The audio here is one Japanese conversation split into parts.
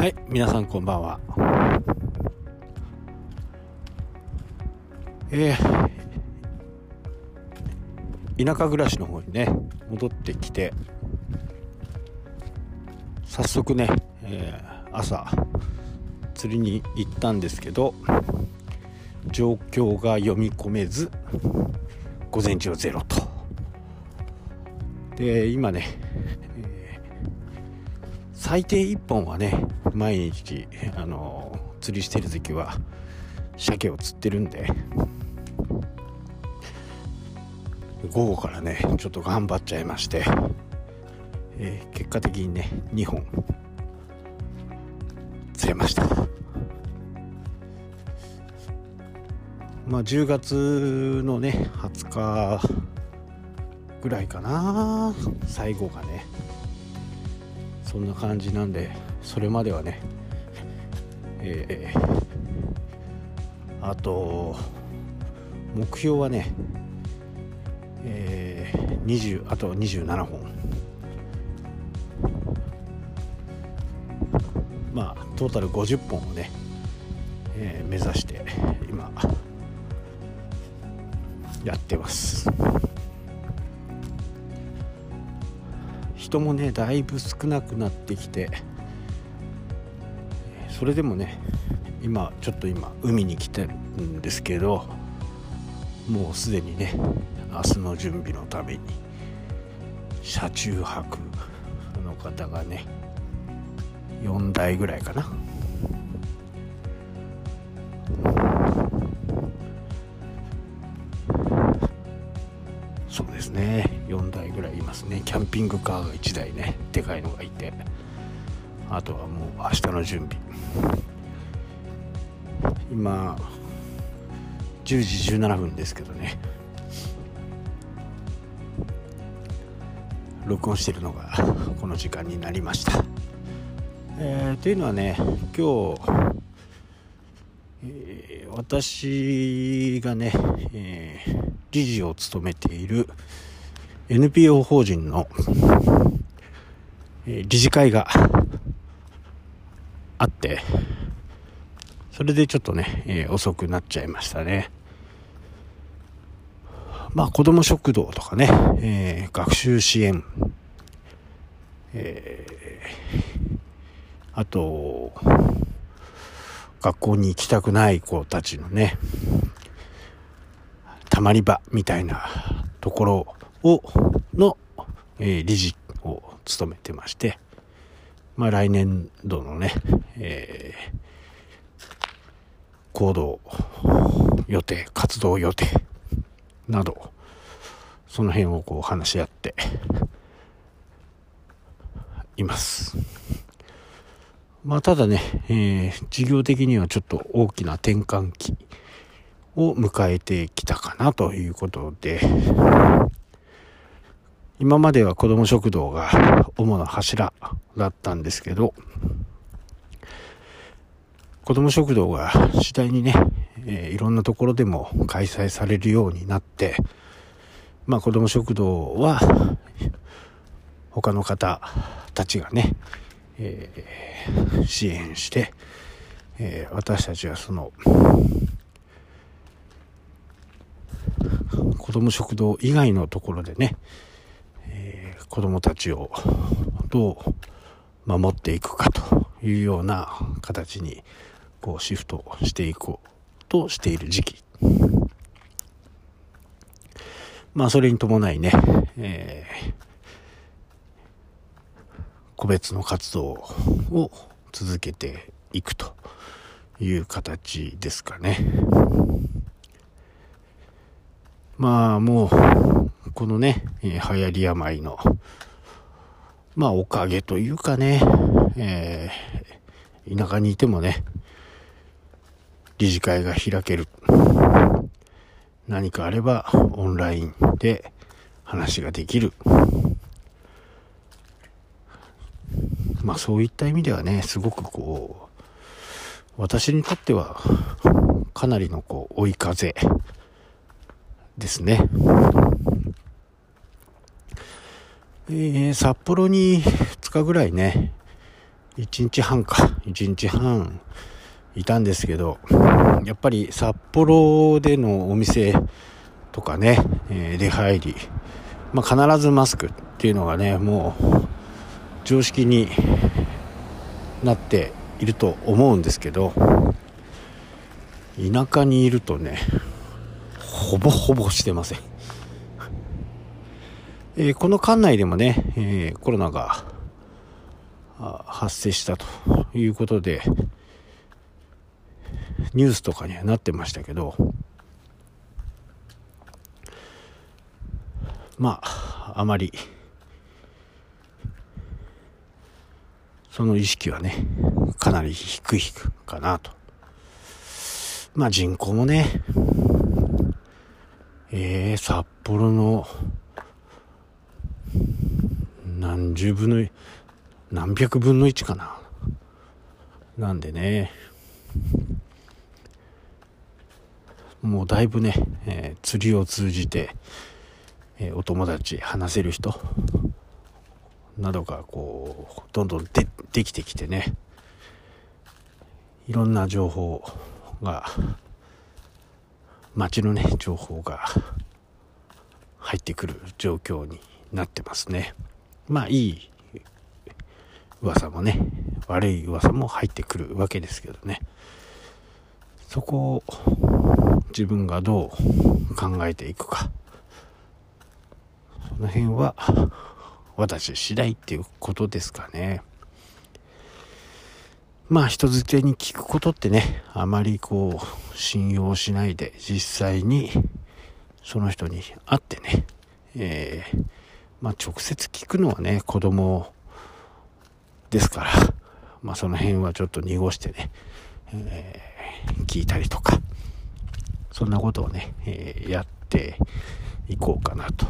はい皆さんこんばんは。えー、田舎暮らしの方にね戻ってきて早速ね、えー、朝釣りに行ったんですけど状況が読み込めず午前中はゼロと。で今ね、最低1本はね毎日あの釣りしてる時は鮭を釣ってるんで午後からねちょっと頑張っちゃいまして、えー、結果的にね2本釣れました。まあ10月のね20日ぐらいかな最後がね。そんな感じなんでそれまではねえー、あと目標はねえー、20あと27本。まあトータル50本をね、えー、目指して今やってます。人もねだいぶ少なくなってきてそれでもね今ちょっと今海に来てるんですけどもうすでにね明日の準備のために車中泊の方がね4台ぐらいかな。ますね。キャンピングカーが1台ね。でかいのがいて。あとはもう明日の準備。今10時17分ですけどね。録音してるのがこの時間になりました。えー、というのはね今日、えー、私がね、えー、理事を務めている NPO 法人の、え理事会があってそれでちょっとね、え遅くなっちゃいましたね。まあ子供食堂とかね、えー、学習支援、えー、あと、学校に行きたくない子たちのね、たまり場みたいなところを、の、えー、理事を務めてまして、まあ来年度のね、えー、行動予定、活動予定など、その辺をこう話し合っています。まあ、ただね、えー、事業的にはちょっと大きな転換期を迎えてきたかなということで、今までは子ども食堂が主な柱だったんですけど、子ども食堂が次第にね、えー、いろんなところでも開催されるようになって、まあ子ども食堂は他の方たちがね、えー、支援して、えー、私たちはその子ども食堂以外のところでね、子どもたちをどう守っていくかというような形にこうシフトしていこうとしている時期まあそれに伴いね、えー、個別の活動を続けていくという形ですかね。まあもう、このね、えー、流行り病の、まあおかげというかね、えー、田舎にいてもね、理事会が開ける。何かあればオンラインで話ができる。まあそういった意味ではね、すごくこう、私にとってはかなりのこう追い風ですね。えー、札幌に2日ぐらいね、1日半か1日半いたんですけどやっぱり札幌でのお店とかね、えー、出入り、まあ、必ずマスクっていうのがねもう常識になっていると思うんですけど田舎にいるとねほぼほぼしてません、えー、この館内でもね、えー、コロナが発生したということでニュースとかにはなってましたけどまああまりその意識はねかなり低いかなと。まあ人口もねえー、札幌の何十分の何百分の1かな。なんでね。もうだいぶね、えー、釣りを通じて、えー、お友達話せる人などがこうどんどんでできてきてね。いろんな情報が街のね情報が入ってくる状況になってますね。まあいい噂もね悪い噂も入ってくるわけですけどね。そこを自分がどう考えていくか。その辺は私次第っていうことですかね。まあ人づてに聞くことってねあまりこう信用しないで実際にその人に会ってね、えー、まあ直接聞くのはね子供ですからまあその辺はちょっと濁してね、えー、聞いたりとかそんなことをね、えー、やっていこうかなと。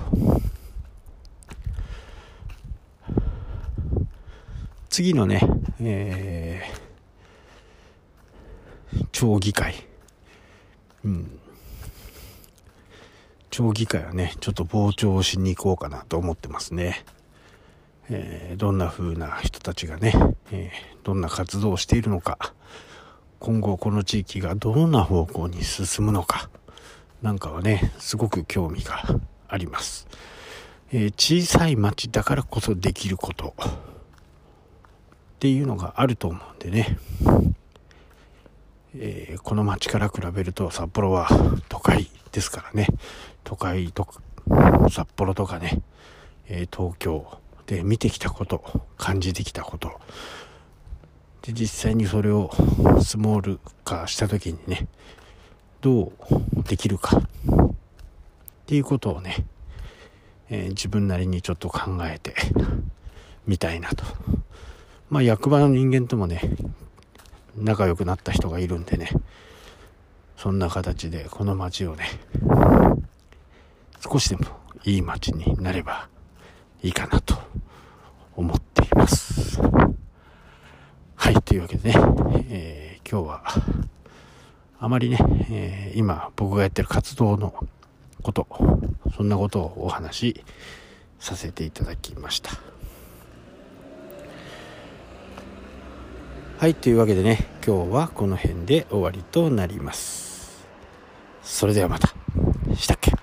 次のね、えー、町議会。うん。町議会はね、ちょっと傍聴しに行こうかなと思ってますね。えー、どんな風な人たちがね、えー、どんな活動をしているのか。今後この地域がどんな方向に進むのかなんかはねすごく興味があります、えー、小さい町だからこそできることっていうのがあると思うんでね、えー、この町から比べると札幌は都会ですからね。都会と札幌とかね、えー、東京で見てきたこと感じてきたこと。で実際にそれをスモール化した時にねどうできるかっていうことをね、えー、自分なりにちょっと考えてみたいなと。まあ役場の人間ともね仲良くなった人がいるんでねそんな形でこの街をね少しでもいい街になればいいかなと思っています。はい、というわけでね、えー、今日は、あまりね、えー、今僕がやってる活動のこと、そんなことをお話しさせていただきました。はい、というわけでね、今日はこの辺で終わりとなります。それではまた。したっけ？